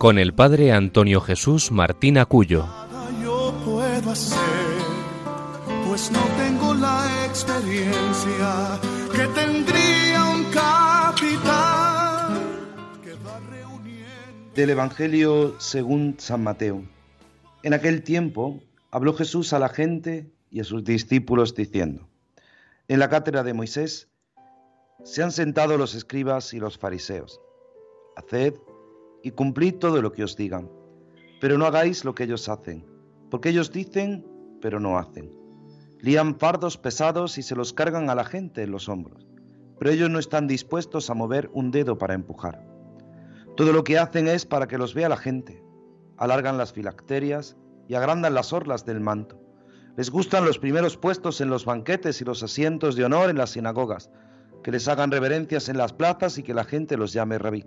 con el padre Antonio Jesús Martín Acuyo. Yo puedo hacer, pues no tengo la experiencia que tendría un capitán que va reuniendo. Del Evangelio según San Mateo. En aquel tiempo habló Jesús a la gente y a sus discípulos diciendo, En la cátedra de Moisés se han sentado los escribas y los fariseos. Haced y cumplid todo lo que os digan, pero no hagáis lo que ellos hacen, porque ellos dicen, pero no hacen. Lían fardos pesados y se los cargan a la gente en los hombros, pero ellos no están dispuestos a mover un dedo para empujar. Todo lo que hacen es para que los vea la gente. Alargan las filacterias y agrandan las orlas del manto. Les gustan los primeros puestos en los banquetes y los asientos de honor en las sinagogas, que les hagan reverencias en las plazas y que la gente los llame rabí.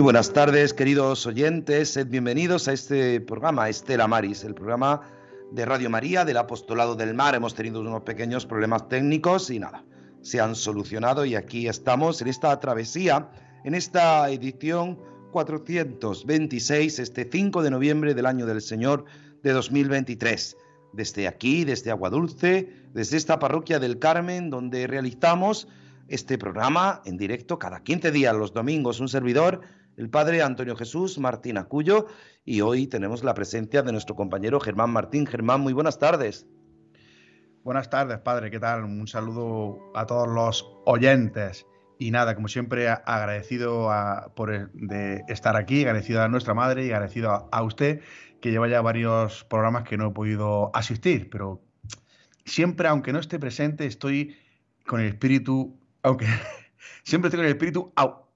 Muy buenas tardes, queridos oyentes. Sed bienvenidos a este programa, Estela Maris, el programa de Radio María del Apostolado del Mar. Hemos tenido unos pequeños problemas técnicos y nada, se han solucionado y aquí estamos en esta travesía, en esta edición 426, este 5 de noviembre del año del Señor de 2023. Desde aquí, desde Aguadulce, desde esta parroquia del Carmen, donde realizamos este programa en directo cada 15 días, los domingos, un servidor, el padre Antonio Jesús Martín Acuyo, y hoy tenemos la presencia de nuestro compañero Germán Martín. Germán, muy buenas tardes. Buenas tardes, padre, ¿qué tal? Un saludo a todos los oyentes. Y nada, como siempre, agradecido por de estar aquí, agradecido a nuestra madre y agradecido a, a usted, que lleva ya varios programas que no he podido asistir, pero siempre, aunque no esté presente, estoy con el espíritu, aunque siempre estoy con el espíritu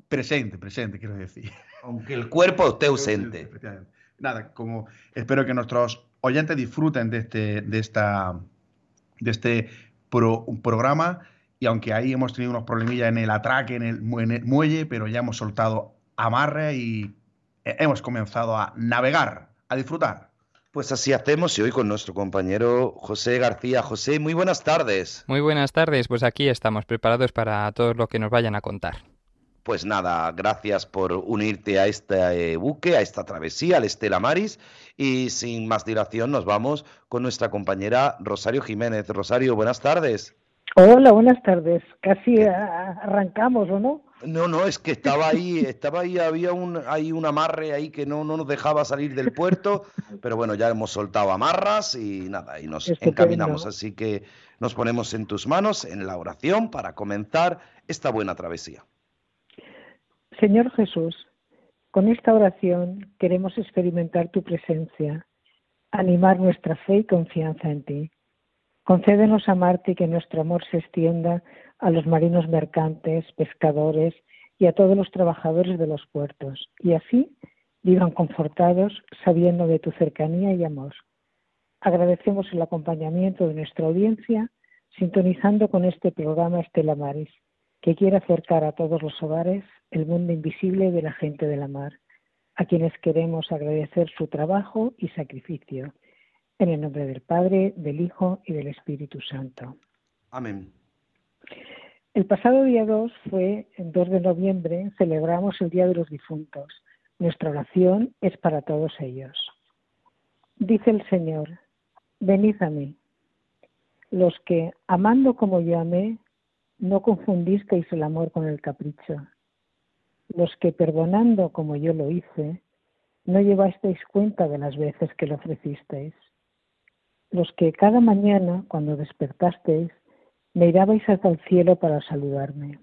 presente, presente, quiero decir. Aunque el cuerpo esté ausente. Nada, como espero que nuestros oyentes disfruten de, este, de, esta, de este programa y aunque ahí hemos tenido unos problemillas en el atraque, en el, en el muelle, pero ya hemos soltado amarre y hemos comenzado a navegar, a disfrutar. Pues así hacemos y hoy con nuestro compañero José García. José, muy buenas tardes. Muy buenas tardes, pues aquí estamos preparados para todo lo que nos vayan a contar. Pues nada, gracias por unirte a este buque, a esta travesía, al Estela Maris. Y sin más dilación nos vamos con nuestra compañera Rosario Jiménez. Rosario, buenas tardes. Hola, buenas tardes. Casi arrancamos, ¿o no? No, no, es que estaba ahí, estaba ahí, había un, ahí un amarre ahí que no, no nos dejaba salir del puerto, pero bueno, ya hemos soltado amarras y nada, y nos encaminamos. Así que nos ponemos en tus manos en la oración para comenzar esta buena travesía. Señor Jesús, con esta oración queremos experimentar tu presencia, animar nuestra fe y confianza en ti. Concédenos amarte y que nuestro amor se extienda a los marinos mercantes, pescadores y a todos los trabajadores de los puertos, y así vivan confortados sabiendo de tu cercanía y amor. Agradecemos el acompañamiento de nuestra audiencia sintonizando con este programa Estela Maris, que quiere acercar a todos los hogares el mundo invisible de la gente de la mar, a quienes queremos agradecer su trabajo y sacrificio. En el nombre del Padre, del Hijo y del Espíritu Santo. Amén. El pasado día 2 fue, el 2 de noviembre, celebramos el Día de los Difuntos. Nuestra oración es para todos ellos. Dice el Señor, venid a mí. los que, amando como yo amé, no confundisteis el amor con el capricho, los que, perdonando como yo lo hice, no llevasteis cuenta de las veces que lo ofrecisteis, los que cada mañana, cuando despertasteis, me irabais hasta el cielo para saludarme,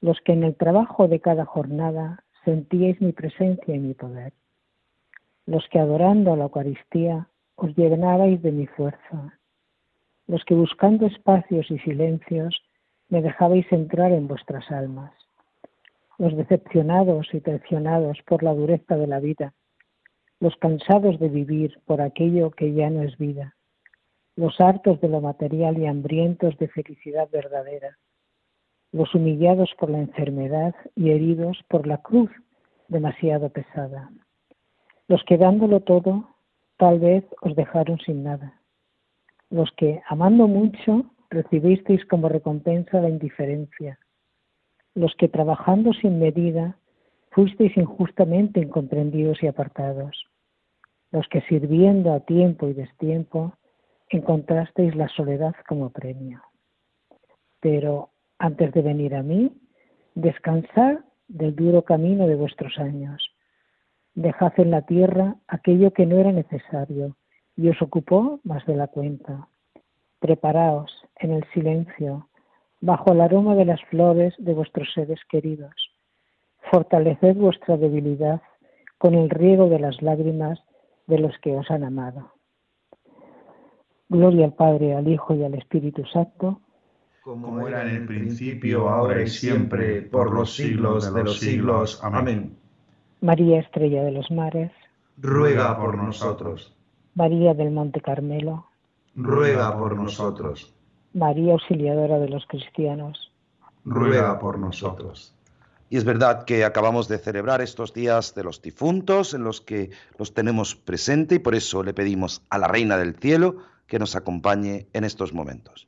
los que en el trabajo de cada jornada sentíais mi presencia y mi poder, los que adorando a la Eucaristía os llenabais de mi fuerza, los que buscando espacios y silencios me dejabais entrar en vuestras almas, los decepcionados y traicionados por la dureza de la vida, los cansados de vivir por aquello que ya no es vida, los hartos de lo material y hambrientos de felicidad verdadera, los humillados por la enfermedad y heridos por la cruz demasiado pesada, los que dándolo todo tal vez os dejaron sin nada, los que amando mucho recibisteis como recompensa la indiferencia, los que trabajando sin medida fuisteis injustamente incomprendidos y apartados, los que sirviendo a tiempo y destiempo encontrasteis la soledad como premio. Pero antes de venir a mí, descansad del duro camino de vuestros años. Dejad en la tierra aquello que no era necesario y os ocupó más de la cuenta. Preparaos en el silencio, bajo el aroma de las flores de vuestros seres queridos. Fortaleced vuestra debilidad con el riego de las lágrimas de los que os han amado. Gloria al Padre, al Hijo y al Espíritu Santo, como era en el principio, ahora y siempre, por los siglos de los siglos. Amén. María Estrella de los Mares, ruega por nosotros. María del Monte Carmelo, ruega por nosotros. María Auxiliadora de los Cristianos, ruega por nosotros. Y es verdad que acabamos de celebrar estos días de los difuntos en los que los tenemos presente y por eso le pedimos a la Reina del Cielo que nos acompañe en estos momentos.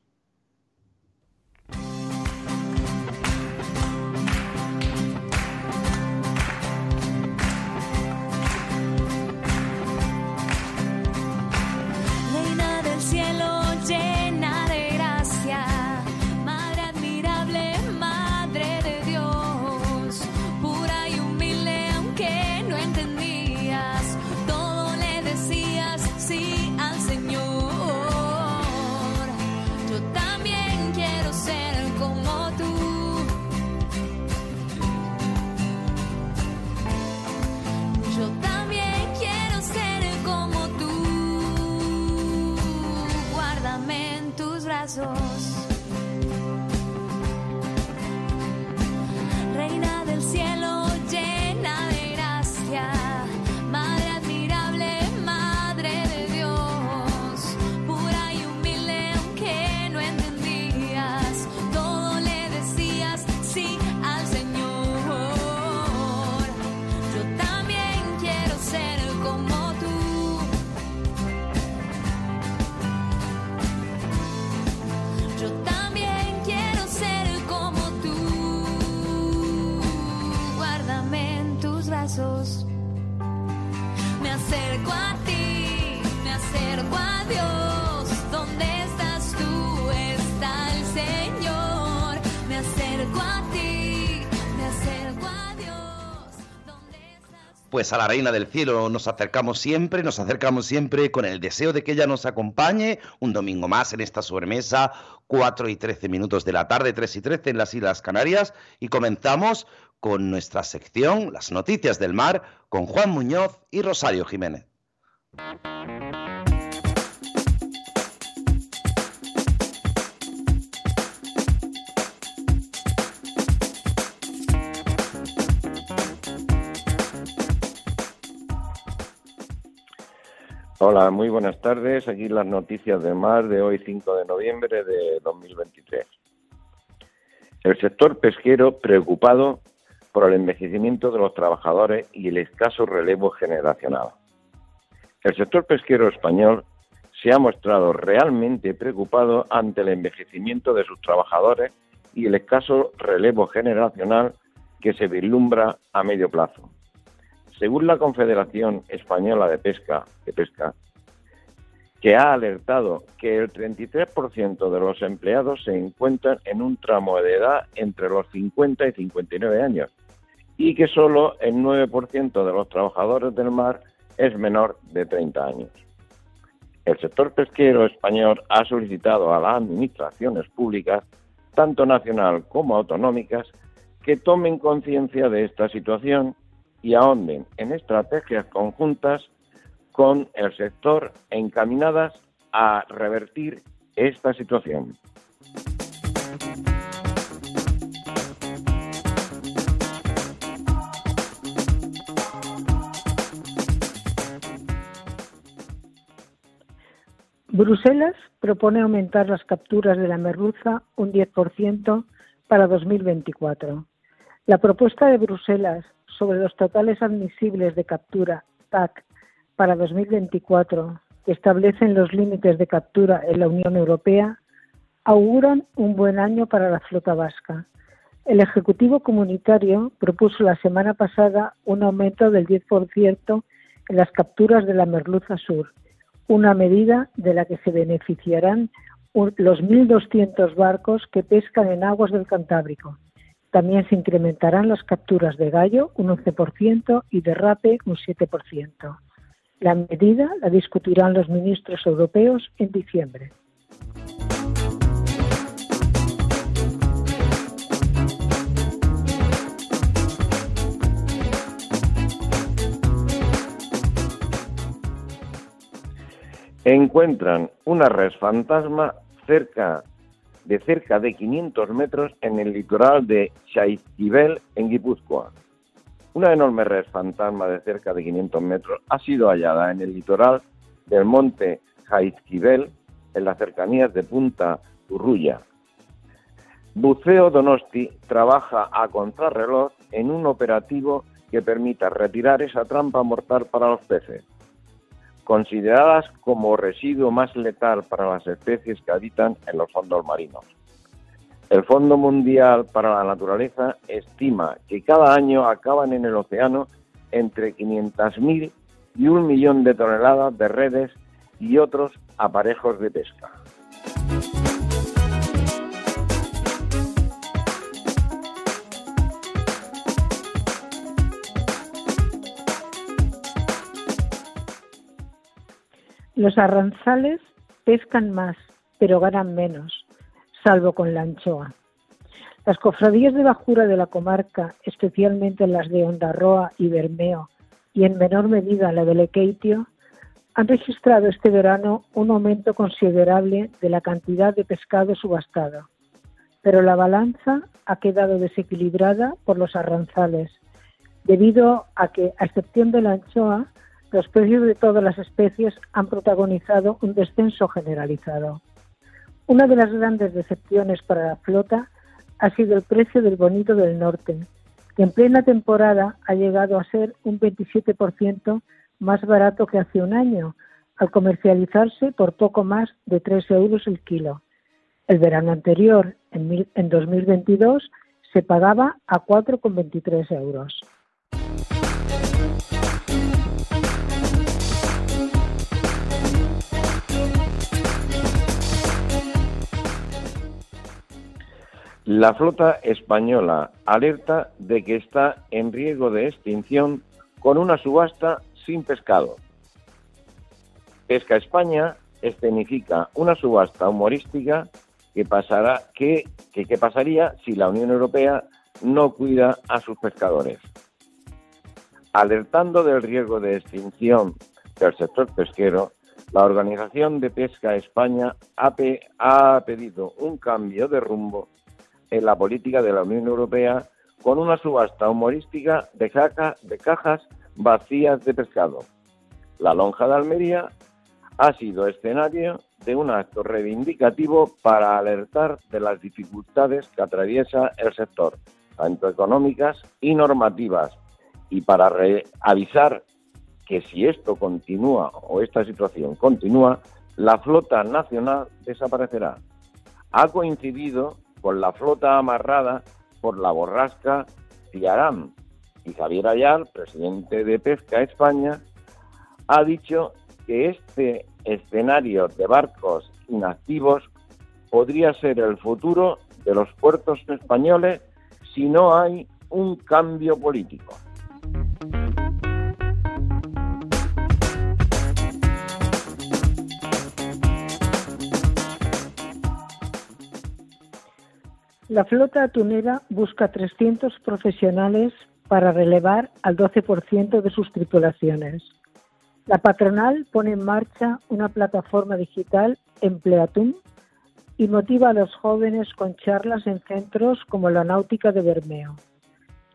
做。Pues a la Reina del Cielo nos acercamos siempre, nos acercamos siempre con el deseo de que ella nos acompañe un domingo más en esta sobremesa, 4 y 13 minutos de la tarde, 3 y 13 en las Islas Canarias, y comenzamos con nuestra sección, las noticias del mar, con Juan Muñoz y Rosario Jiménez. Hola, muy buenas tardes. Aquí las noticias de mar de hoy 5 de noviembre de 2023. El sector pesquero preocupado por el envejecimiento de los trabajadores y el escaso relevo generacional. El sector pesquero español se ha mostrado realmente preocupado ante el envejecimiento de sus trabajadores y el escaso relevo generacional que se vislumbra a medio plazo. Según la Confederación Española de Pesca, de Pesca, que ha alertado que el 33% de los empleados se encuentran en un tramo de edad entre los 50 y 59 años y que solo el 9% de los trabajadores del mar es menor de 30 años. El sector pesquero español ha solicitado a las administraciones públicas, tanto nacional como autonómicas, que tomen conciencia de esta situación y ahonden en estrategias conjuntas con el sector encaminadas a revertir esta situación. Bruselas propone aumentar las capturas de la merluza un 10% para 2024. La propuesta de Bruselas sobre los totales admisibles de captura TAC para 2024, que establecen los límites de captura en la Unión Europea, auguran un buen año para la flota vasca. El Ejecutivo Comunitario propuso la semana pasada un aumento del 10% en las capturas de la merluza sur, una medida de la que se beneficiarán los 1.200 barcos que pescan en aguas del Cantábrico. También se incrementarán las capturas de gallo un 11% y de rape un 7%. La medida la discutirán los ministros europeos en diciembre. Encuentran una red fantasma cerca de cerca de 500 metros en el litoral de Chaizquibel, en Guipúzcoa. Una enorme red fantasma de cerca de 500 metros ha sido hallada en el litoral del monte Jaizquibel, en las cercanías de Punta Urruya. Buceo Donosti trabaja a contrarreloj en un operativo que permita retirar esa trampa mortal para los peces, consideradas como residuo más letal para las especies que habitan en los fondos marinos. El Fondo Mundial para la Naturaleza estima que cada año acaban en el océano entre 500.000 y un millón de toneladas de redes y otros aparejos de pesca. Los arranzales pescan más, pero ganan menos salvo con la anchoa. Las cofradías de bajura de la comarca, especialmente las de Ondarroa y Bermeo, y en menor medida la de Lequeitio, han registrado este verano un aumento considerable de la cantidad de pescado subastado. Pero la balanza ha quedado desequilibrada por los arranzales, debido a que, a excepción de la anchoa, los precios de todas las especies han protagonizado un descenso generalizado. Una de las grandes decepciones para la flota ha sido el precio del bonito del norte, que en plena temporada ha llegado a ser un 27% más barato que hace un año, al comercializarse por poco más de 3 euros el kilo. El verano anterior, en, en 2022, se pagaba a 4,23 euros. La flota española alerta de que está en riesgo de extinción con una subasta sin pescado. Pesca España escenifica una subasta humorística que, pasará, que, que pasaría si la Unión Europea no cuida a sus pescadores. Alertando del riesgo de extinción del sector pesquero, la Organización de Pesca España ha, ha pedido un cambio de rumbo en la política de la Unión Europea con una subasta humorística de, de cajas vacías de pescado. La lonja de Almería ha sido escenario de un acto reivindicativo para alertar de las dificultades que atraviesa el sector, tanto económicas y normativas, y para avisar que si esto continúa o esta situación continúa, la flota nacional desaparecerá. Ha coincidido con la flota amarrada por la borrasca Ciarán. Y Javier Ayal, presidente de Pesca España, ha dicho que este escenarios de barcos inactivos podría ser el futuro de los puertos españoles si no hay un cambio político. La flota atunera busca 300 profesionales para relevar al 12% de sus tripulaciones. La patronal pone en marcha una plataforma digital Empleatum y motiva a los jóvenes con charlas en centros como la Náutica de Bermeo.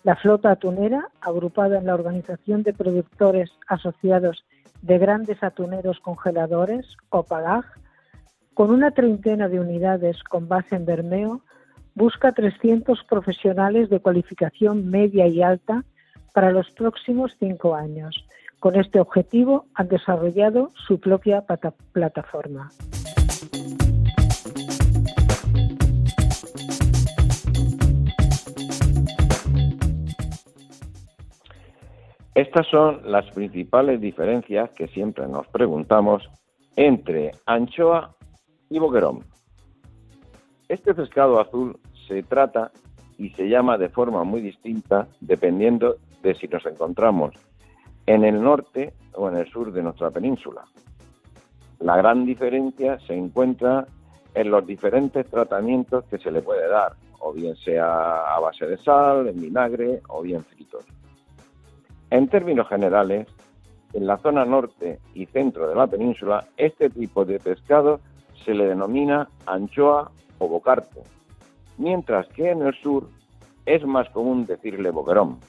La flota atunera, agrupada en la Organización de Productores Asociados de Grandes Atuneros Congeladores, OPAGAG, con una treintena de unidades con base en Bermeo, busca 300 profesionales de cualificación media y alta para los próximos cinco años. Con este objetivo han desarrollado su propia plataforma. Estas son las principales diferencias que siempre nos preguntamos entre anchoa y boquerón. Este pescado azul se trata y se llama de forma muy distinta dependiendo de si nos encontramos en el norte o en el sur de nuestra península. La gran diferencia se encuentra en los diferentes tratamientos que se le puede dar, o bien sea a base de sal, en vinagre o bien fritos. En términos generales, en la zona norte y centro de la península, este tipo de pescado se le denomina anchoa o mientras que en el sur es más común decirle boquerón.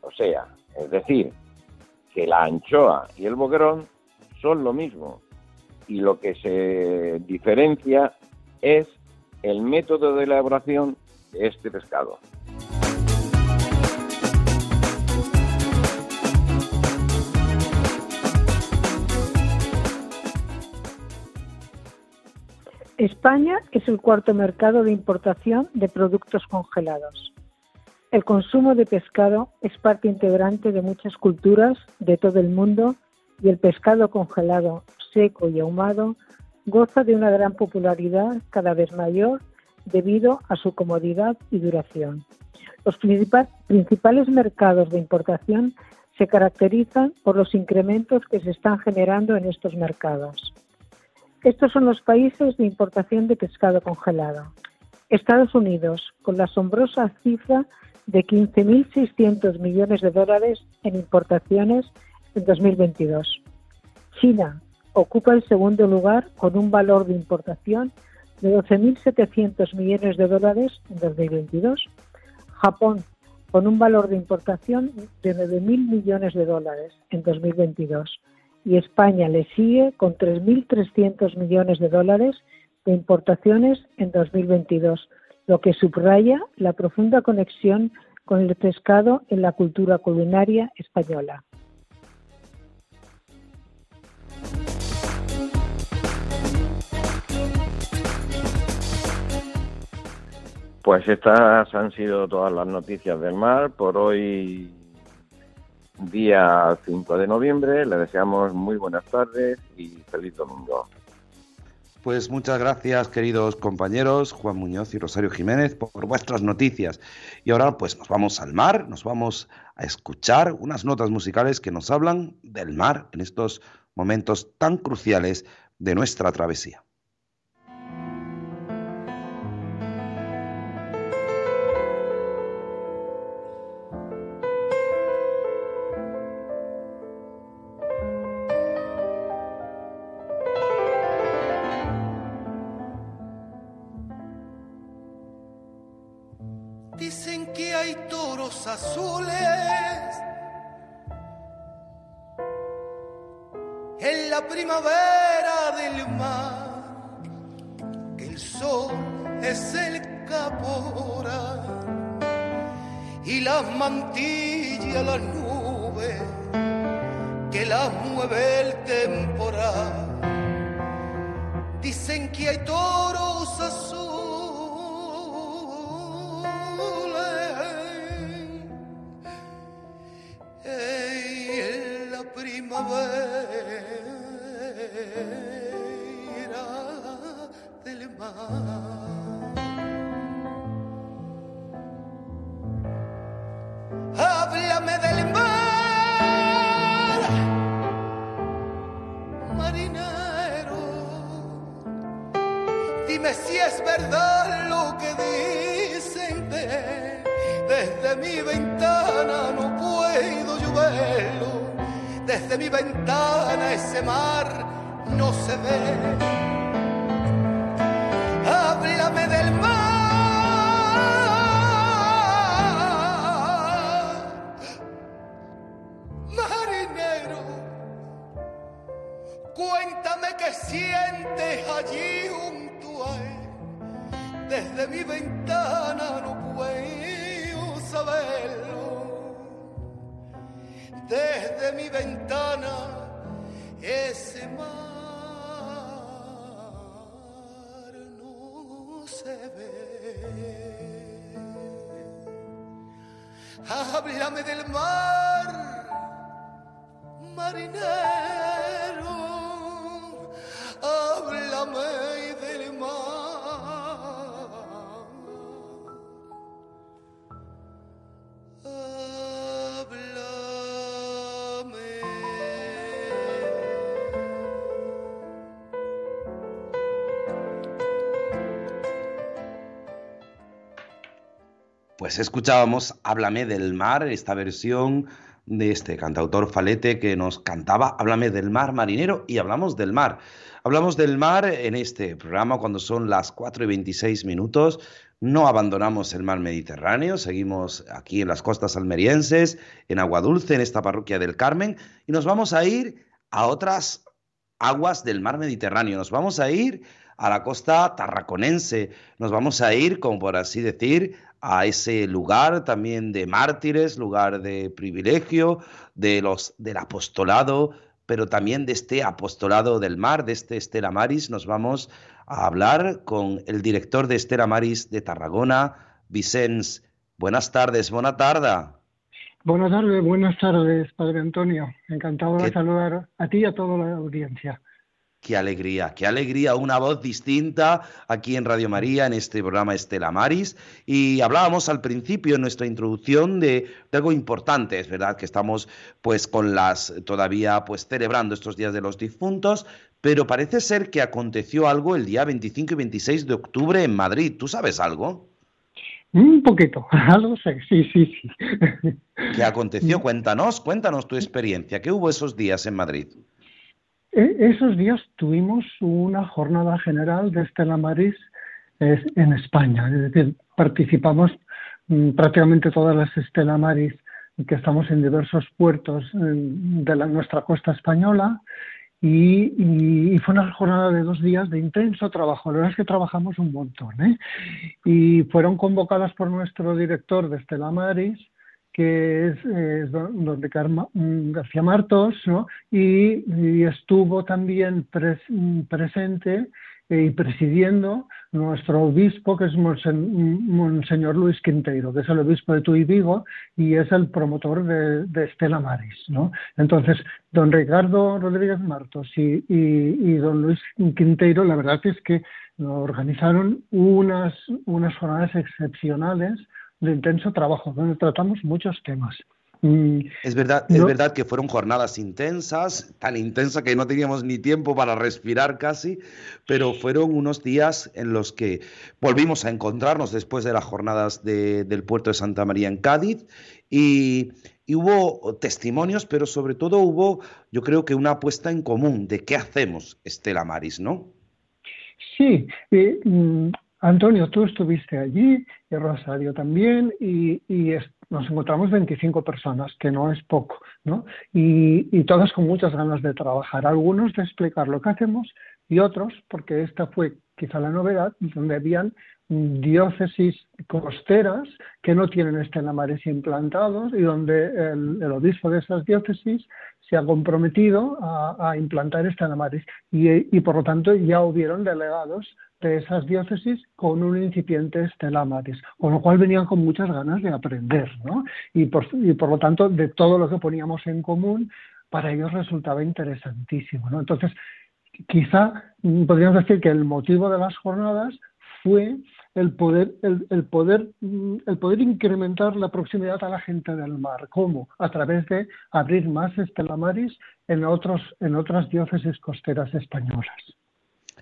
O sea, es decir, que la anchoa y el boquerón son lo mismo y lo que se diferencia es el método de elaboración de este pescado. España es el cuarto mercado de importación de productos congelados. El consumo de pescado es parte integrante de muchas culturas de todo el mundo y el pescado congelado, seco y ahumado goza de una gran popularidad cada vez mayor debido a su comodidad y duración. Los principales mercados de importación se caracterizan por los incrementos que se están generando en estos mercados. Estos son los países de importación de pescado congelado. Estados Unidos, con la asombrosa cifra de 15.600 millones de dólares en importaciones en 2022. China ocupa el segundo lugar con un valor de importación de 12.700 millones de dólares en 2022. Japón con un valor de importación de 9.000 millones de dólares en 2022 y España le sigue con 3.300 millones de dólares de importaciones en 2022, lo que subraya la profunda conexión con el pescado en la cultura culinaria española. Pues estas han sido todas las noticias del mar por hoy día 5 de noviembre. Le deseamos muy buenas tardes y feliz domingo. Pues muchas gracias, queridos compañeros Juan Muñoz y Rosario Jiménez, por vuestras noticias. Y ahora pues nos vamos al mar, nos vamos a escuchar unas notas musicales que nos hablan del mar en estos momentos tan cruciales de nuestra travesía. las mantilla las nubes, que las mueve el temporal. Dicen que hay toros azules en la primavera del mar. Es verdad lo que dicen de, desde mi ventana no puedo lloverlo. Desde mi ventana ese mar no se ve. Háblame del mar. Marinero, cuéntame qué sientes Desde mi ventana no puedo saberlo. Desde mi ventana ese mar no se ve. Háblame del mar, marinero. Pues escuchábamos Háblame del mar, esta versión de este cantautor Falete que nos cantaba Háblame del mar marinero y hablamos del mar. Hablamos del mar en este programa cuando son las 4 y 26 minutos. No abandonamos el mar Mediterráneo, seguimos aquí en las costas almerienses, en Agua Dulce, en esta parroquia del Carmen, y nos vamos a ir a otras aguas del mar Mediterráneo. Nos vamos a ir a la costa tarraconense, nos vamos a ir, como por así decir, a ese lugar también de mártires, lugar de privilegio, de los, del apostolado, pero también de este apostolado del mar, de este Estela Maris, nos vamos a hablar con el director de Estela Maris de Tarragona, Vicens. Buenas tardes, buena tarde. Buenas tardes, buenas tardes, Padre Antonio. Encantado de saludar a ti y a toda la audiencia. Qué alegría, qué alegría, una voz distinta aquí en Radio María, en este programa Estela Maris. Y hablábamos al principio en nuestra introducción de, de, algo importante, es verdad que estamos pues con las todavía pues celebrando estos días de los difuntos, pero parece ser que aconteció algo el día 25 y 26 de octubre en Madrid. ¿Tú sabes algo? Un poquito, algo sé, sí, sí, sí. ¿Qué aconteció? Cuéntanos, cuéntanos tu experiencia. ¿Qué hubo esos días en Madrid? Esos días tuvimos una jornada general de Estela Maris en España, es decir, participamos prácticamente todas las Estela Maris que estamos en diversos puertos de la, nuestra costa española y, fue una jornada de dos días de intenso trabajo. La verdad es que trabajamos un montón. ¿eh? Y fueron convocadas por nuestro director de Estela Maris, que es, es don Ricardo García Martos, ¿no? y, estuvo también pres, presente y presidiendo nuestro obispo, que es Monsen, Monseñor Luis Quinteiro, que es el obispo de Tuy Vigo y es el promotor de, Estela Maris. ¿no? Entonces, don Ricardo Rodríguez Martos y, y, y, don Luis Quinteiro, la verdad es que organizaron unas, unas jornadas excepcionales de intenso trabajo, donde tratamos muchos temas. Es verdad, no, es verdad que fueron jornadas intensas, tan intensas que no teníamos ni tiempo para respirar casi, pero fueron unos días en los que volvimos a encontrarnos después de las jornadas de, del puerto de Santa María en Cádiz y, y, hubo testimonios, pero sobre todo hubo, yo creo que una apuesta en común de qué hacemos, Estela Maris, ¿no? Sí, eh, Antonio, tú estuviste allí, y Rosario también, y, y nos encontramos 25 personas, que no es poco, ¿no? Y, y, todas con muchas ganas de trabajar, algunos de explicar lo que hacemos y otros, porque esta fue quizá la novedad, donde habían diócesis costeras que no tienen estelamares implantados y donde el, el obispo de esas diócesis se ha comprometido a, implantar estelamares y, y por lo tanto ya hubieron delegados de esas diócesis con un incipiente Estela Maris, con lo cual venían con muchas ganas de aprender, ¿no? Y por, y por lo tanto, de todo lo que poníamos en común, para ellos resultaba interesantísimo, ¿no? Entonces, quizá mm, podríamos decir que el motivo de las jornadas fue el poder, el, poder, mm, el poder incrementar la proximidad a la gente del mar. ¿Cómo? A través de abrir más estelamaris en, otros, en otras diócesis costeras españolas.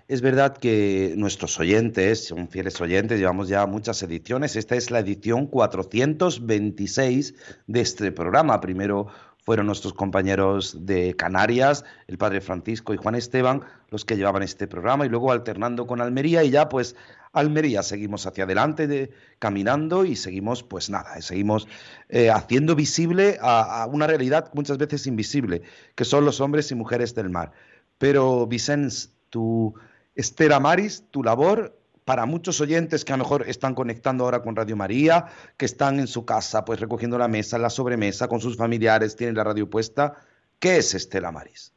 Es verdad que nuestros oyentes son fieles oyentes, llevamos ya muchas ediciones. Esta es la edición 426 de este programa. Primero fueron nuestros compañeros de Canarias, el padre Francisco y Juan Esteban, los que llevaban este programa y luego alternando con Almería y ya pues Almería seguimos hacia adelante de, caminando y seguimos pues nada, seguimos eh, haciendo visible a, una realidad muchas veces invisible, que son los hombres y mujeres del mar. Pero Vicens, tu Estera Maris, tu labor para muchos oyentes que a lo mejor están conectando ahora con Radio María, que están en su casa, pues recogiendo la mesa, la sobremesa con sus familiares, tienen la radio puesta. ¿Qué es Estela Maris?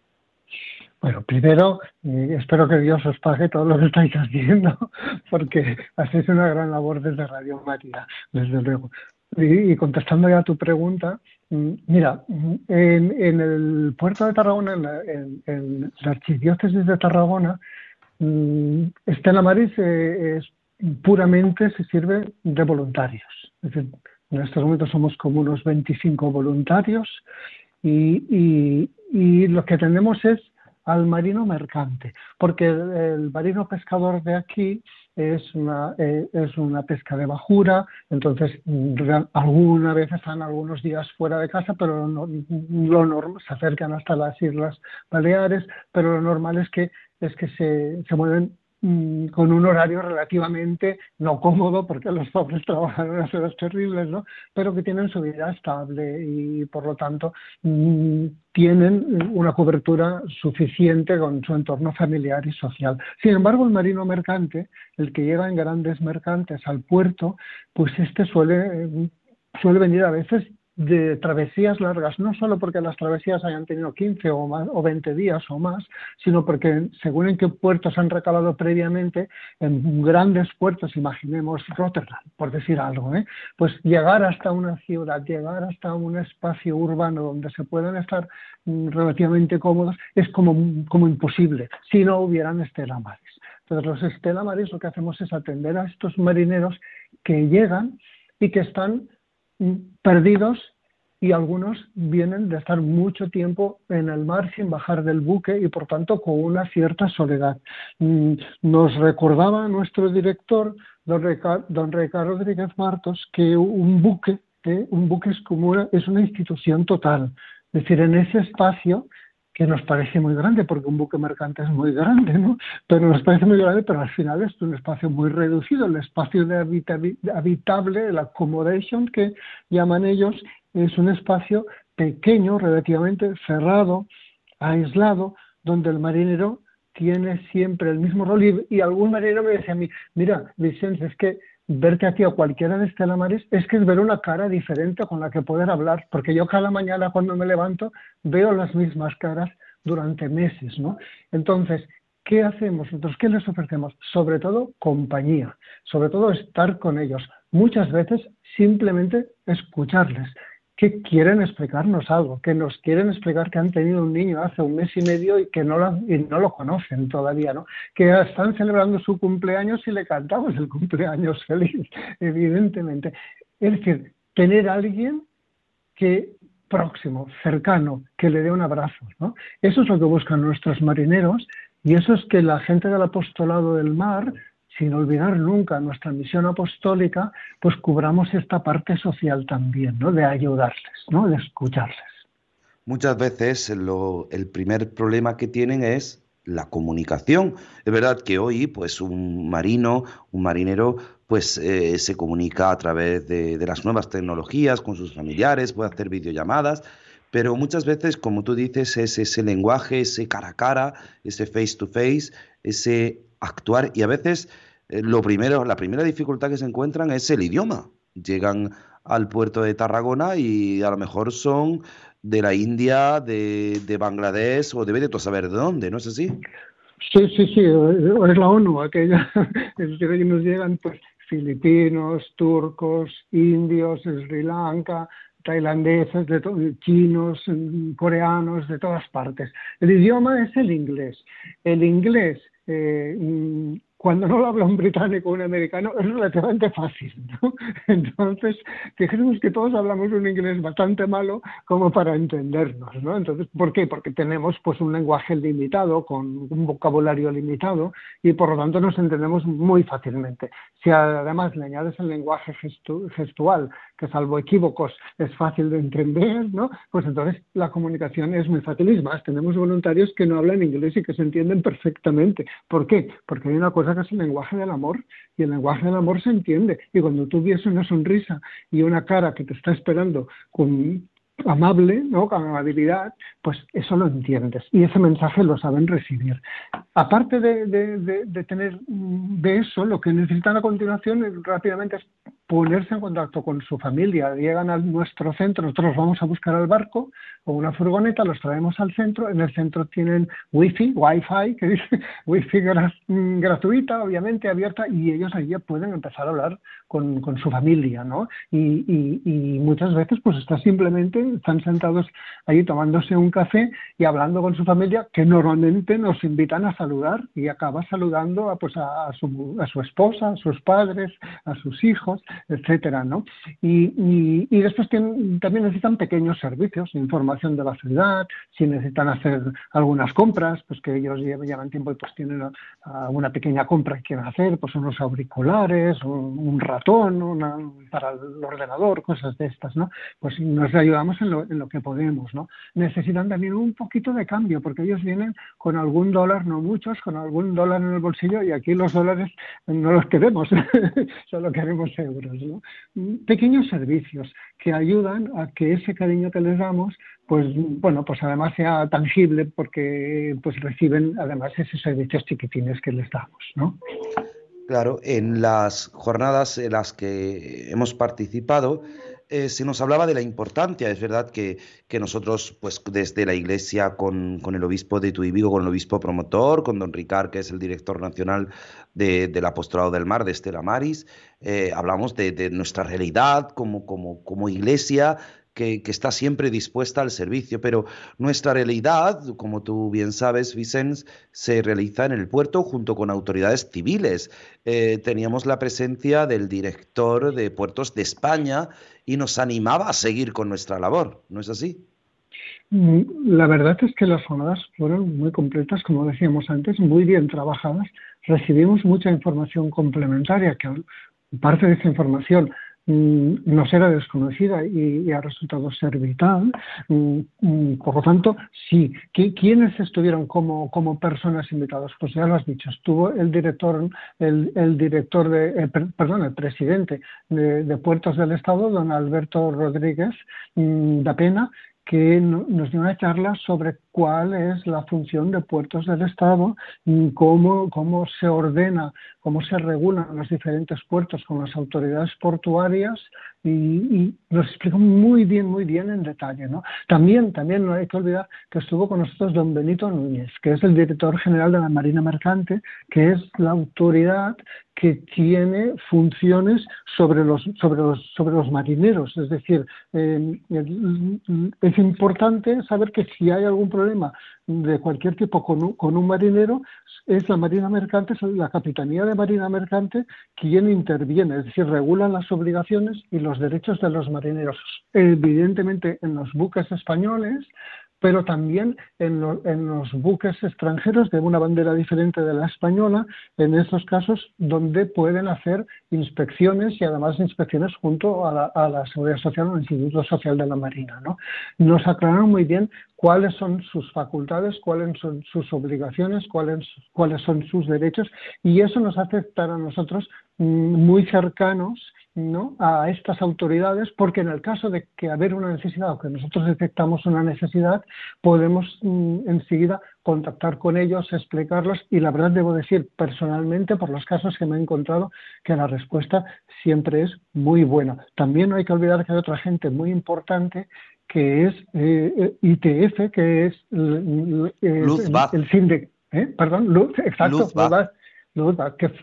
Bueno, primero, eh, espero que Dios os pague todo lo que estáis haciendo, porque hacéis una gran labor desde Radio María, desde luego. Y, contestando ya a tu pregunta, mm, mira, en, el puerto de Tarragona, en en la archidiócesis de Tarragona, Mm, Estela Maris eh, es puramente se sirve de voluntarios. En estos momentos somos como unos 25 voluntarios y, lo que tenemos es al marino mercante, porque el, marino pescador de aquí es una, eh, es una pesca de bajura, entonces alguna vez están algunos días fuera de casa, pero lo, lo, se acercan hasta las Islas Baleares, pero lo normal es que es que se, se mueven mm, con un horario relativamente no cómodo, porque los pobres trabajan unas horas terribles, ¿no? pero que tienen su vida estable y por lo tanto mm, tienen una cobertura suficiente con su entorno familiar y social. Sin embargo, el marino mercante, el que llega en grandes mercantes al puerto, pues este suele, suele venir a veces de travesías largas, no solo porque las travesías hayan tenido 15 o, más, o 20 días o más, sino porque según en qué puertos han recalado previamente, en grandes puertos, imaginemos Rotterdam, por decir algo, ¿eh? pues llegar hasta una ciudad, llegar hasta un espacio urbano donde se puedan estar mm, relativamente cómodos, es como, como imposible si no hubieran estelamares. Entonces los estelamares lo que hacemos es atender a estos marineros que llegan y que están perdidos y algunos vienen de estar mucho tiempo en el mar sin bajar del buque y por tanto con una cierta soledad. Mm, nos recordaba nuestro director, don Ricardo Rodríguez Martos, que un buque, ¿eh? un buque es como es una institución total. Es decir, en ese espacio que nos parece muy grande, porque un buque mercante es muy grande, ¿no? Pero nos parece muy grande, pero al final es un espacio muy reducido. El espacio de habitable, el accommodation que llaman ellos, es un espacio pequeño, relativamente cerrado, aislado, donde el marinero tiene siempre el mismo rol. Y, y algún marinero me decía a mí, mira, Vicente, es que verte a o cualquiera de Estela Maris es que es ver una cara diferente con la que poder hablar, porque yo cada mañana cuando me levanto veo las mismas caras durante meses, ¿no? Entonces, ¿qué hacemos nosotros? ¿Qué les ofrecemos? Sobre todo compañía, sobre todo estar con ellos. Muchas veces simplemente escucharles, que quieren explicarnos algo, que nos quieren explicar que han tenido un niño hace un mes y medio y que no lo, y no lo conocen todavía, ¿no? Que están celebrando su cumpleaños y le cantamos el cumpleaños feliz, evidentemente. Es decir, tener a alguien que próximo, cercano, que le dé un abrazo, ¿no? Eso es lo que buscan nuestros marineros y eso es que la gente del apostolado del mar sin olvidar nunca nuestra misión apostólica, pues cubramos esta parte social también, ¿no? De ayudarles, ¿no? De escucharles. Muchas veces el primer problema que tienen es la comunicación. Es verdad que hoy, pues un marino, un marinero, pues eh, se comunica a través de, de, las nuevas tecnologías con sus familiares, puede hacer videollamadas, pero muchas veces, como tú dices, es ese lenguaje, ese cara a cara, ese face to face, ese actuar y a veces eh, lo primero, la primera dificultad que se encuentran es el idioma. Llegan al puerto de Tarragona y a lo mejor son de la India, de, de Bangladesh o de todo saber de dónde, ¿no es así? Sí, sí, sí, es la ONU, aquella, nos llegan pues filipinos, turcos, indios, Sri Lanka, tailandeses, de chinos, coreanos, de todas partes. El idioma es el inglés. El inglés eh, cuando no lo habla un británico o un americano es relativamente fácil, ¿no? Entonces, fijemos que todos hablamos un inglés bastante malo como para entendernos, ¿no? Entonces, ¿por qué? Porque tenemos pues un lenguaje limitado, con un vocabulario limitado y por lo tanto nos entendemos muy fácilmente. Si además le añades el lenguaje gestual, que salvo equívocos es fácil de entender, ¿no? Pues entonces la comunicación es muy fácil. Y más, tenemos voluntarios que no hablan inglés y que se entienden perfectamente. ¿Por qué? Porque hay una cosa que es el lenguaje del amor y el lenguaje del amor se entiende. Y cuando tú ves una sonrisa y una cara que te está esperando con amable, ¿no? con amabilidad, pues eso lo entiendes y ese mensaje lo saben recibir. Aparte de, de, de, tener de eso, lo que necesitan a continuación rápidamente es ponerse en contacto con su familia. Llegan a nuestro centro, nosotros vamos a buscar al barco o una furgoneta, los traemos al centro. En el centro tienen wifi, wifi, que dice wifi gratuita, obviamente abierta, y ellos allí pueden empezar a hablar con, con su familia, ¿no? Y, y, y, muchas veces pues está simplemente, están sentados allí tomándose un café y hablando con su familia, que normalmente nos invitan a saludar y acaba saludando a, pues a, su, a su esposa, a sus padres, a sus hijos etcétera, ¿no? Y, y, después también necesitan pequeños servicios, información de la ciudad, si necesitan hacer algunas compras, pues que ellos llevan, tiempo y pues tienen una pequeña compra que quieren hacer, pues unos auriculares, un, ratón una, para el ordenador, cosas de estas, ¿no? Pues nos ayudamos en lo, en lo que podemos, ¿no? Necesitan también un poquito de cambio, porque ellos vienen con algún dólar, no muchos, con algún dólar en el bolsillo y aquí los dólares no los queremos, solo queremos euros. Pequeños servicios que ayudan a que ese cariño que les damos, pues bueno, pues además sea tangible porque pues reciben además esos servicios chiquitines que les damos. Claro, en las jornadas en las que hemos participado, eh, se nos hablaba de la importancia, es verdad que, nosotros, pues desde la Iglesia, con, el obispo de Tuibigo, con el obispo promotor, con don Ricard, que es el director nacional del Apostolado del Mar, de Estela Maris, eh, hablamos de, nuestra realidad como, como, como Iglesia, que, está siempre dispuesta al servicio, pero nuestra realidad, como tú bien sabes, Vicens, se realiza en el puerto junto con autoridades civiles. Eh, teníamos la presencia del director de Puertos de España y nos animaba a seguir con nuestra labor, ¿no es así? Mm, la verdad es que las jornadas fueron muy completas, como decíamos antes, muy bien trabajadas. Recibimos mucha información complementaria, que parte de esa información nos era desconocida y, ha resultado ser vital. Mm, mm, por lo tanto, sí. ¿Quiénes estuvieron como, como personas invitadas? Pues ya lo has dicho. Estuvo el director, el, el director de, perdón, el presidente de, de, Puertos del Estado, don Alberto Rodríguez da Pena, que nos dio una charla sobre cuál es la función de puertos del Estado, cómo, cómo se ordena, cómo se regulan los diferentes puertos con las autoridades portuarias y, nos explicó muy bien, muy bien en detalle. También, también no hay que olvidar que estuvo con nosotros don Benito Núñez, que es el director general de la Marina Mercante, que es la autoridad que tiene funciones sobre los, sobre los, sobre los marineros. Es decir, eh, es importante saber que si hay algún problema de cualquier tipo con un, marinero, es la Marina Mercante, la Capitanía de Marina Mercante quien interviene, es decir, regula las obligaciones y los derechos de los marineros. Evidentemente, en los buques españoles pero también en, los buques extranjeros de una bandera diferente de la española, en esos casos donde pueden hacer inspecciones y además inspecciones junto a la, Seguridad Social o el Instituto Social de la Marina. ¿no? Nos aclararon muy bien cuáles son sus facultades, cuáles son sus obligaciones, cuáles, cuáles son sus derechos y eso nos hace estar a nosotros mm, muy cercanos ¿no? a estas autoridades porque en el caso de que haber una necesidad o que nosotros detectamos una necesidad podemos mm, enseguida contactar con ellos, explicarlos y la verdad debo decir personalmente por los casos que me he encontrado que la respuesta siempre es muy buena. También no hay que olvidar que hay otra gente muy importante que es eh, eh, ITF, que es, el, el, el, ¿eh? perdón, Luz, exacto,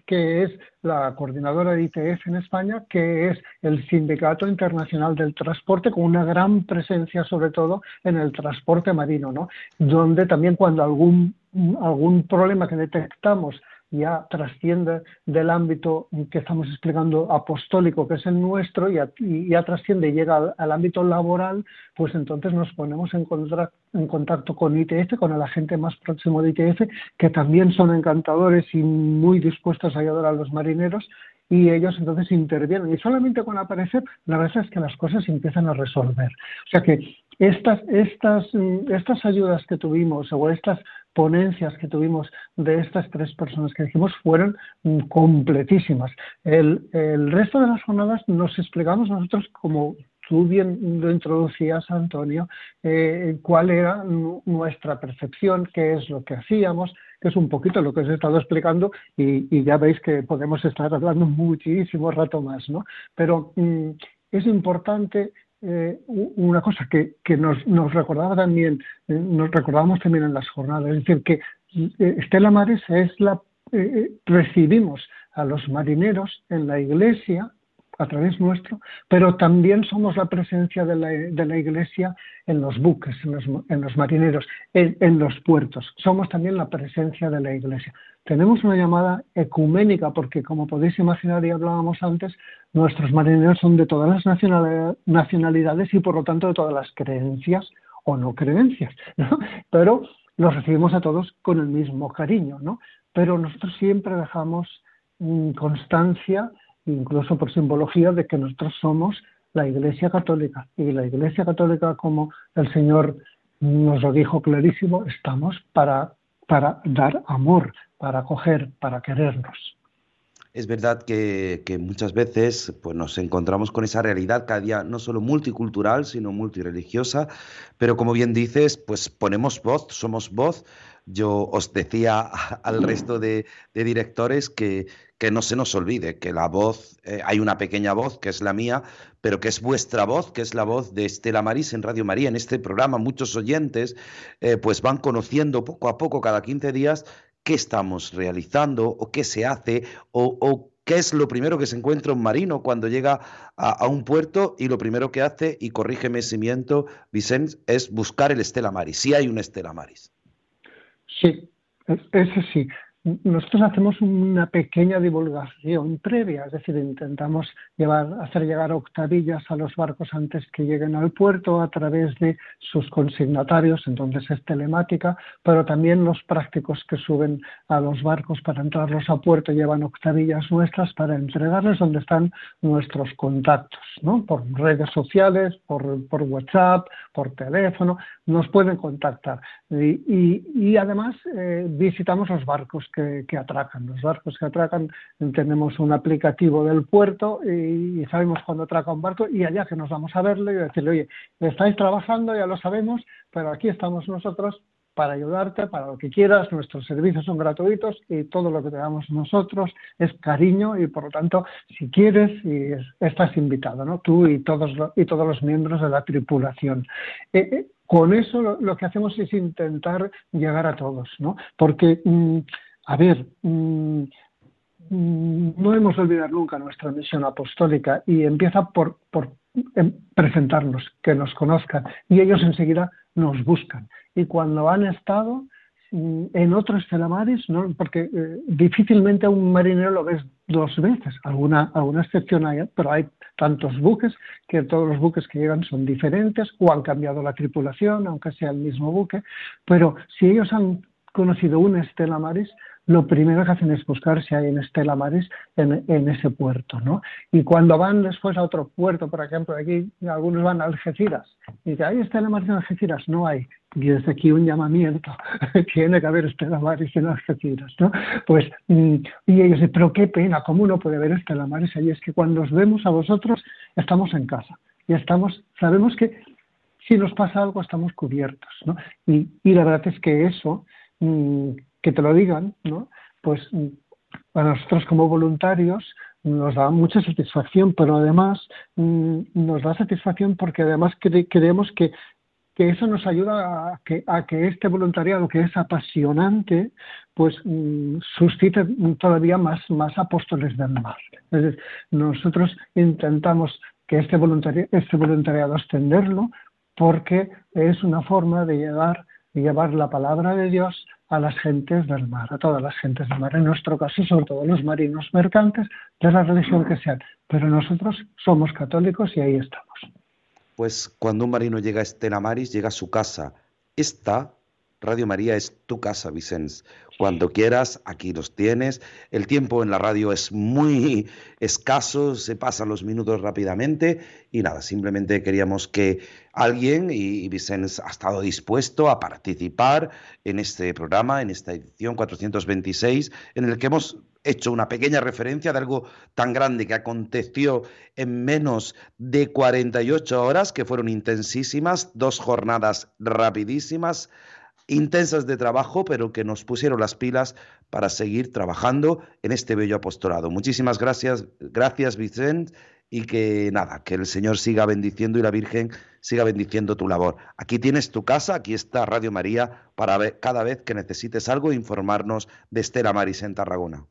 que, es la coordinadora de ITF en España, que es el Sindicato Internacional del Transporte, con una gran presencia sobre todo en el transporte marino, ¿no? donde también cuando algún, algún problema que detectamos ya trasciende del ámbito que estamos explicando apostólico, que es el nuestro, y ya, trasciende y llega al, ámbito laboral, pues entonces nos ponemos en, en contacto con ITF, con el agente más próximo de ITF, que también son encantadores y muy dispuestos a ayudar a los marineros, y ellos entonces intervienen. Y solamente con aparecer, la verdad es que las cosas empiezan a resolver. O sea que estas, estas, estas ayudas que tuvimos o estas ponencias que tuvimos de estas tres personas que dijimos fueron mm, completísimas. El, resto de las jornadas nos explicamos nosotros como tú bien lo introducías, Antonio, eh, cuál era nuestra percepción, qué es lo que hacíamos, que es un poquito lo que os he estado explicando y, ya veis que podemos estar hablando muchísimo rato más, ¿no? Pero mm, es importante eh, una cosa que, nos, recordaba también, eh, nos recordábamos también en las jornadas, es decir, que eh, Estela Maris es la, recibimos a los marineros en la iglesia a través nuestro, pero también somos la presencia de la, de la Iglesia en los buques, en los, en los marineros, en, en, los puertos. Somos también la presencia de la Iglesia. Tenemos una llamada ecuménica porque, como podéis imaginar y hablábamos antes, nuestros marineros son de todas las nacionalidades y, por lo tanto, de todas las creencias o no creencias, ¿no? Pero los recibimos a todos con el mismo cariño, ¿no? Pero nosotros siempre dejamos mm, constancia incluso por simbología de que nosotros somos la Iglesia Católica. Y la Iglesia Católica, como el Señor nos lo dijo clarísimo, estamos para, para dar amor, para acoger, para querernos. Es verdad que, muchas veces pues, nos encontramos con esa realidad cada día no solo multicultural, sino multireligiosa, pero como bien dices, pues ponemos voz, somos voz. Yo os decía al resto de, directores que, no se nos olvide que la voz, eh, hay una pequeña voz que es la mía, pero que es vuestra voz, que es la voz de Estela Marís en Radio María. En este programa muchos oyentes eh, pues van conociendo poco a poco, cada 15 días, qué estamos realizando o qué se hace o, qué es lo primero que se encuentra un marino cuando llega a, un puerto y lo primero que hace, y corrígeme si miento, Vicente, es buscar el Estela Maris, si hay un Estela Maris. Sí, ese sí nosotros hacemos una pequeña divulgación previa, es decir, intentamos llevar, hacer llegar octavillas a los barcos antes que lleguen al puerto a través de sus consignatarios, entonces es telemática, pero también los prácticos que suben a los barcos para entrarlos a puerto llevan octavillas nuestras para entregarles donde están nuestros contactos, ¿no? Por redes sociales, por, WhatsApp, por teléfono, nos pueden contactar. Y, además eh, visitamos los barcos que, atracan. Los barcos que atracan tenemos un aplicativo del puerto y, sabemos cuándo atraca un barco y allá que nos vamos a verle y decirle, oye, estáis trabajando, ya lo sabemos, pero aquí estamos nosotros para ayudarte, para lo que quieras, nuestros servicios son gratuitos y todo lo que te damos nosotros es cariño y por lo tanto, si quieres, y estás invitado, ¿no? Tú y todos, y todos los miembros de la tripulación. Eh, eh, con eso lo, que hacemos es intentar llegar a todos, ¿no? Porque mm, a ver, mm, mm, no hemos olvidado nunca nuestra misión apostólica y empieza por, em, presentarnos, que nos conozcan y ellos enseguida nos buscan. Y cuando han estado mm, en otros telamares, ¿no? porque eh, difícilmente a un marinero lo ves dos veces, alguna, excepción hay, pero hay tantos buques que todos los buques que llegan son diferentes o han cambiado la tripulación, aunque sea el mismo buque, pero si ellos han conocido un Estela Maris, lo primero que hacen es buscar si hay en Estela Maris en, ese puerto, ¿no? Y cuando van después a otro puerto, por ejemplo, aquí algunos van a Algeciras, y dicen, ¿hay Estela Maris en Algeciras? No hay. Y desde aquí un llamamiento, tiene que haber Estela Maris en Algeciras, ¿no? Pues, mm, y ellos dicen, pero qué pena, ¿cómo no puede haber Estela Maris allí? Es que cuando os vemos a vosotros, estamos en casa, y estamos, sabemos que si nos pasa algo estamos cubiertos, ¿no? Y, y la verdad es que eso mm, que te lo digan, ¿no? Pues para nosotros como voluntarios nos da mucha satisfacción, pero además mm, nos da satisfacción porque además creemos que que eso nos ayuda a que, a que este voluntariado que es apasionante, pues mm, suscite todavía más, más apóstoles del mar. Es decir, nosotros intentamos que este voluntariado, este voluntariado extenderlo porque es una forma de llegar, de llevar la palabra de Dios a las gentes del mar, a todas las gentes del mar, en nuestro caso sobre todo los marinos mercantes de la religión que sean, pero nosotros somos católicos y ahí estamos. Pues cuando un marino llega a Estela Maris, llega a su casa. Esta Radio María es tu casa, Vicens. Cuando quieras, aquí los tienes. El tiempo en la radio es muy escaso, se pasan los minutos rápidamente y nada, simplemente queríamos que alguien, y Vicens ha estado dispuesto a participar en este programa, en esta edición 426, en el que hemos hecho una pequeña referencia de algo tan grande que aconteció en menos de 48 horas, que fueron intensísimas, dos jornadas rapidísimas, intensas de trabajo, pero que nos pusieron las pilas para seguir trabajando en este bello apostolado. Muchísimas gracias, gracias Vicente, y que nada, que el Señor siga bendiciendo y la Virgen siga bendiciendo tu labor. Aquí tienes tu casa, aquí está Radio María para ver, cada vez que necesites algo informarnos de Estela Maris en Tarragona.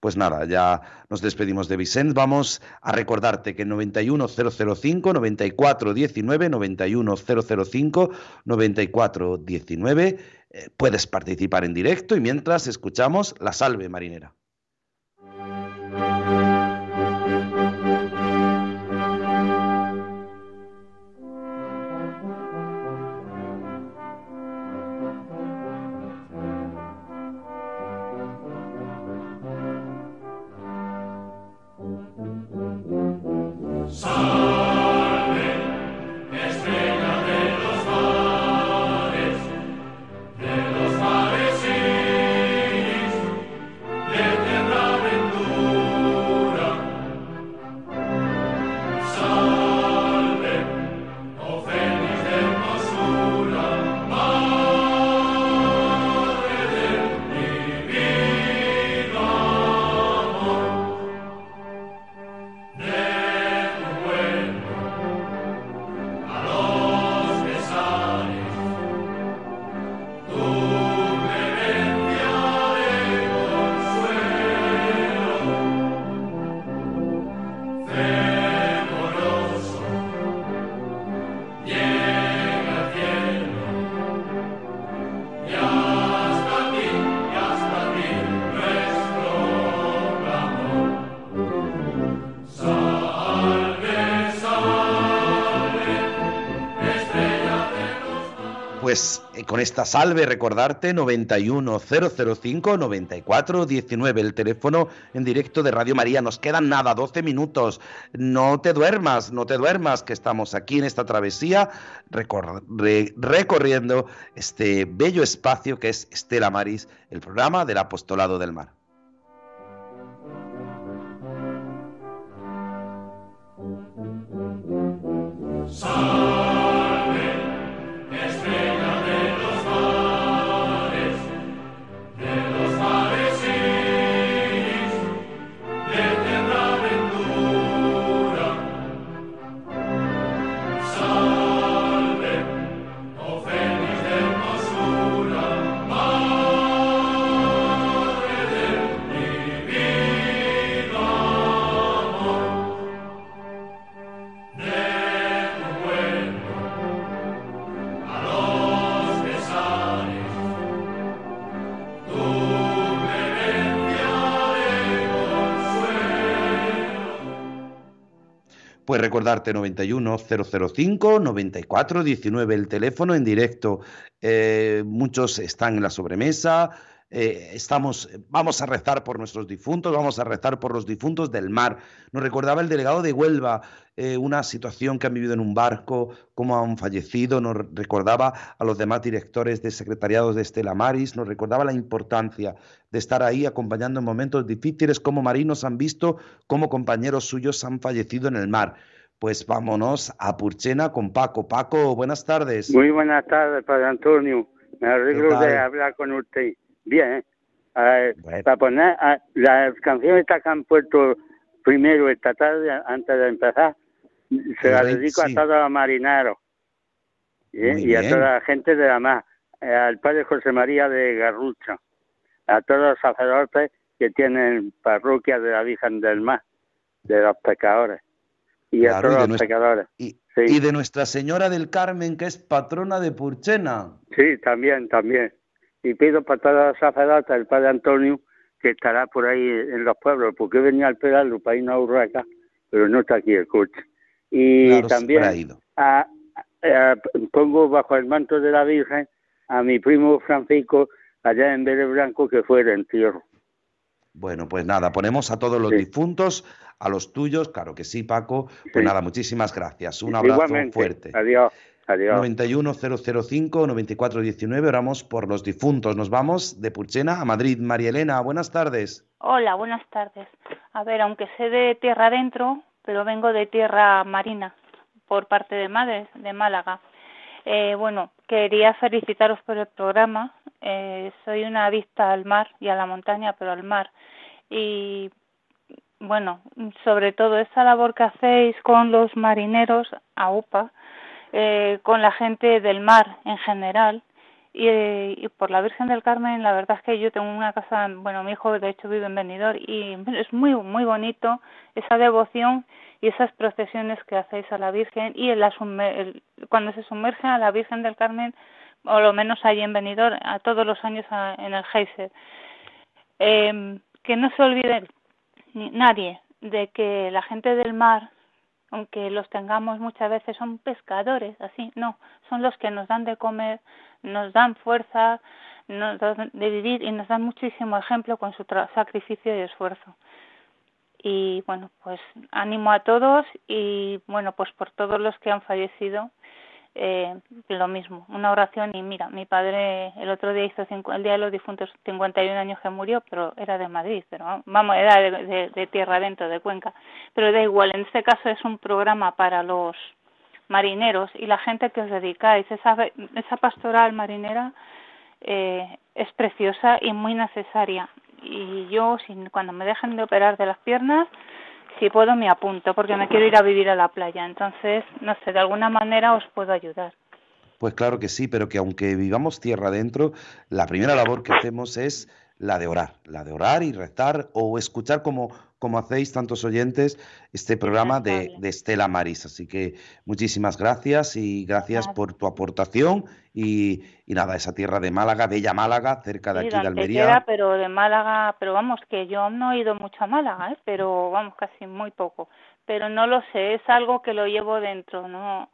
Pues nada, ya nos despedimos de Vicente. Vamos a recordarte que 91005 9419 91005 9419 puedes participar en directo y mientras escuchamos la salve marinera. Con esta salve recordarte 91005 9419 el teléfono en directo de Radio María. Nos quedan nada, 12 minutos. No te duermas, no te duermas, que estamos aquí en esta travesía recorriendo este bello espacio que es Estela Maris, el programa del Apostolado del Mar. 91 005 94 19 el teléfono en directo. Eh, muchos están en la sobremesa. Eh, estamos, vamos a rezar por nuestros difuntos, vamos a rezar por los difuntos del mar. Nos recordaba el delegado de Huelva eh, una situación que han vivido en un barco, cómo han fallecido, nos recordaba a los demás directores de secretariados de Estela Maris, nos recordaba la importancia de estar ahí acompañando en momentos difíciles, como marinos han visto cómo compañeros suyos han fallecido en el mar. Pues vámonos a Purchena con Paco. Paco, buenas tardes. Muy buenas tardes, Padre Antonio. Me alegro de hablar con usted. Bien, ¿eh? para poner las canciones que han puesto primero esta tarde, antes de empezar, Se la dedico a todos los marineros y a toda la gente de la mar, eh, al padre José María de Garrucha, a todos los sacerdotes que tienen parroquia de la Virgen del Mar, de los pecadores, y a todos los pecadores. Y, y de Nuestra Señora del Carmen, que es patrona de Purchena. Sí, también, también. Y pido para todos los sacerdotes, el padre Antonio, que estará por ahí en los pueblos, porque venía al pedal para ir a Urraca, pero no está aquí el coche. Y también a, pongo bajo el manto de la Virgen a mi primo Francisco allá en Vélez Blanco que fue el entierro. Bueno, pues nada, ponemos a todos los difuntos, a los tuyos, claro que sí, Paco. Pues nada, muchísimas gracias. Un abrazo fuerte. Adiós. Adiós. 91005-9419, oramos por los difuntos. Nos vamos de Purchena a Madrid. María Elena, buenas tardes. Hola, buenas tardes. A ver, aunque sé de tierra adentro, pero vengo de tierra marina por parte de madres de Málaga. Eh, bueno, quería felicitaros por el programa. Eh, soy una adicta al mar y a la montaña, pero al mar. Y bueno, sobre todo esa labor que hacéis con los marineros a UPA, eh, con la gente del mar en general, y, por la Virgen del Carmen, la verdad es que yo tengo una casa, bueno, mi hijo de hecho vive en Benidorm y es muy muy bonito esa devoción y esas procesiones que hacéis a la Virgen y en la cuando se sumerge a la Virgen del Carmen, o lo menos allí en Benidorm, a todos los años en el Geyser. Eh, que no se olvide nadie de que la gente del mar aunque los tengamos muchas veces, son pescadores, así, no, son los que nos dan de comer, nos dan fuerza nos dan de vivir y nos dan muchísimo ejemplo con su sacrificio y esfuerzo. Y bueno, pues ánimo a todos y bueno, pues por todos los que han fallecido, eh, lo mismo, una oración y mira, mi padre el otro día hizo el día de los difuntos 51 años que murió, pero era de Madrid, pero vamos, era de, tierra adentro, de Cuenca, pero da igual, en este caso es un programa para los marineros y la gente que os dedicáis, esa, esa pastoral marinera eh, es preciosa y muy necesaria. Y yo sin, cuando me dejen de operar de las piernas si puedo me apunto porque me quiero ir a vivir a la playa. Entonces, no sé, de alguna manera os puedo ayudar. Pues claro que sí, pero que aunque vivamos tierra adentro, la primera labor que hacemos es la de orar, la de orar y rezar o escuchar como, como hacéis tantos oyentes este programa de, de, Estela Maris. Así que muchísimas gracias y gracias por tu aportación y, y, nada, esa tierra de Málaga, bella Málaga, cerca de aquí de Almería. pero de Málaga, pero vamos, que yo no he ido mucho a Málaga, ¿eh? pero vamos, casi muy poco. Pero no lo sé, es algo que lo llevo dentro, no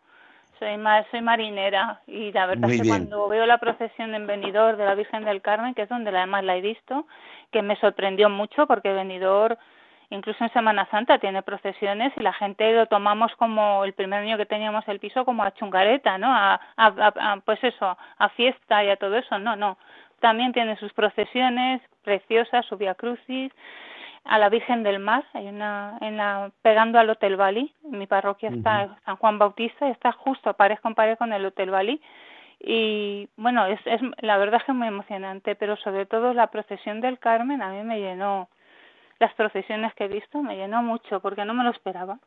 soy, soy marinera y la verdad es que cuando veo la procesión en Benidorm de la Virgen del Carmen, que es donde además la he visto, que me sorprendió mucho porque Benidorm incluso en Semana Santa tiene procesiones y la gente lo tomamos como el primer año que teníamos el piso como a chungareta, ¿no? A, a, pues eso, a fiesta y a todo eso, no, no. También tiene sus procesiones preciosas, su Via Crucis, a la Virgen del Mar, hay una en la pegando al Hotel Bali, mi parroquia está San Juan Bautista, y está justo pared con pared con el Hotel Bali. Y bueno, es, es la verdad es que es muy emocionante, pero sobre todo la procesión del Carmen a mí me llenó las procesiones que he visto me llenó mucho porque no me lo esperaba.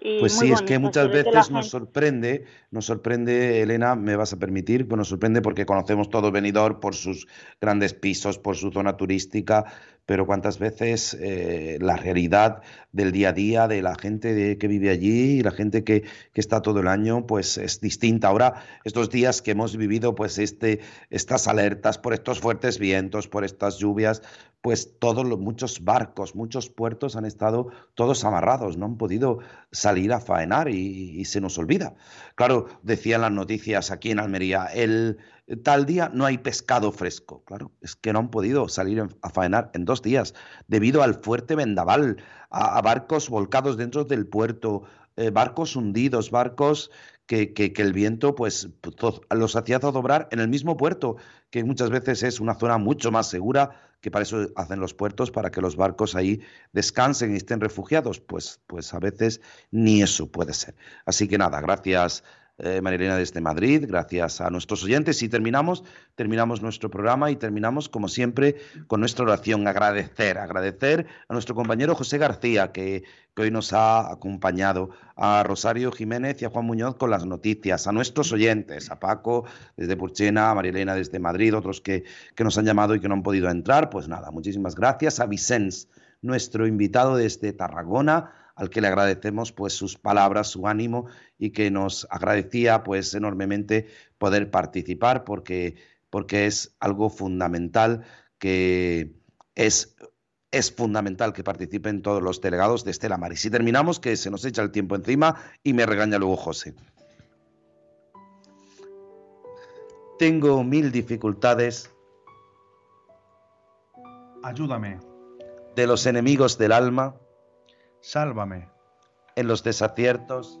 Pues sí, es que muchas veces nos sorprende, nos sorprende, Elena, me vas a permitir, pues nos sorprende porque conocemos todo Benidorm por sus grandes pisos, por su zona turística, pero cuántas veces eh, la realidad del día a día de la gente que vive allí y la gente que, que, está todo el año, pues es distinta. Ahora, estos días que hemos vivido, pues este, estas alertas por estos fuertes vientos, por estas lluvias, pues todos los, muchos barcos, muchos puertos han estado todos amarrados, no han podido salir a faenar y, se nos olvida. Claro, decían las noticias aquí en Almería, el tal día no hay pescado fresco. Claro, es que no han podido salir a faenar en dos días debido al fuerte vendaval, a, barcos volcados dentro del puerto, eh, barcos hundidos, barcos que, que, el viento pues los hacía zozobrar en el mismo puerto, que muchas veces es una zona mucho más segura que para eso hacen los puertos, para que los barcos ahí descansen y estén refugiados. Pues, pues a veces ni eso puede ser. Así que nada, gracias eh, Marilena desde Madrid, gracias a nuestros oyentes. Y terminamos, terminamos nuestro programa y terminamos como siempre con nuestra oración, agradecer, agradecer a nuestro compañero José García que, hoy nos ha acompañado, a Rosario Jiménez y a Juan Muñoz con las noticias, a nuestros oyentes, a Paco desde Purchena, a Marilena desde Madrid, otros que, que nos han llamado y que no han podido entrar, pues nada, muchísimas gracias, a Vicens, nuestro invitado desde Tarragona, al que le agradecemos pues sus palabras, su ánimo y que nos agradecía pues enormemente poder participar porque, porque es algo fundamental que es es fundamental que participen todos los delegados de Estela Maris. Y terminamos, que se nos echa el tiempo encima y me regaña luego José. Tengo mil dificultades. Ayúdame. De los enemigos del alma. Sálvame. En los desaciertos.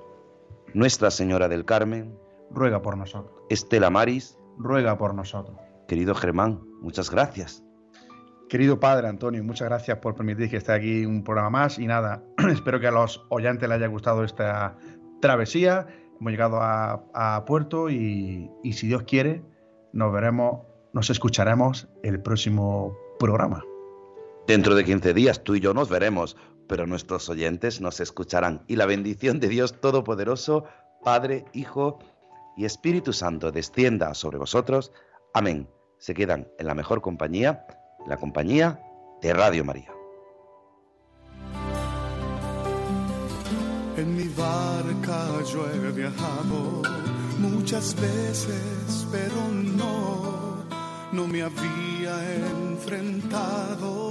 Nuestra Señora del Carmen. Ruega por nosotros. Estela Maris. Ruega por nosotros. Querido Germán, muchas gracias. Querido Padre Antonio, muchas gracias por permitir que esté aquí un programa más y nada, espero que a los oyentes les haya gustado esta travesía. Hemos llegado a, a puerto y, y si Dios quiere, nos veremos, nos escucharemos el próximo programa. Dentro de 15 días tú y yo nos veremos, pero nuestros oyentes nos escucharán. Y la bendición de Dios Todopoderoso, Padre, Hijo y Espíritu Santo descienda sobre vosotros. Amén. Se quedan en la mejor compañía, la compañía de Radio María. En mi barca yo he viajado muchas veces, pero no, no me había enfrentado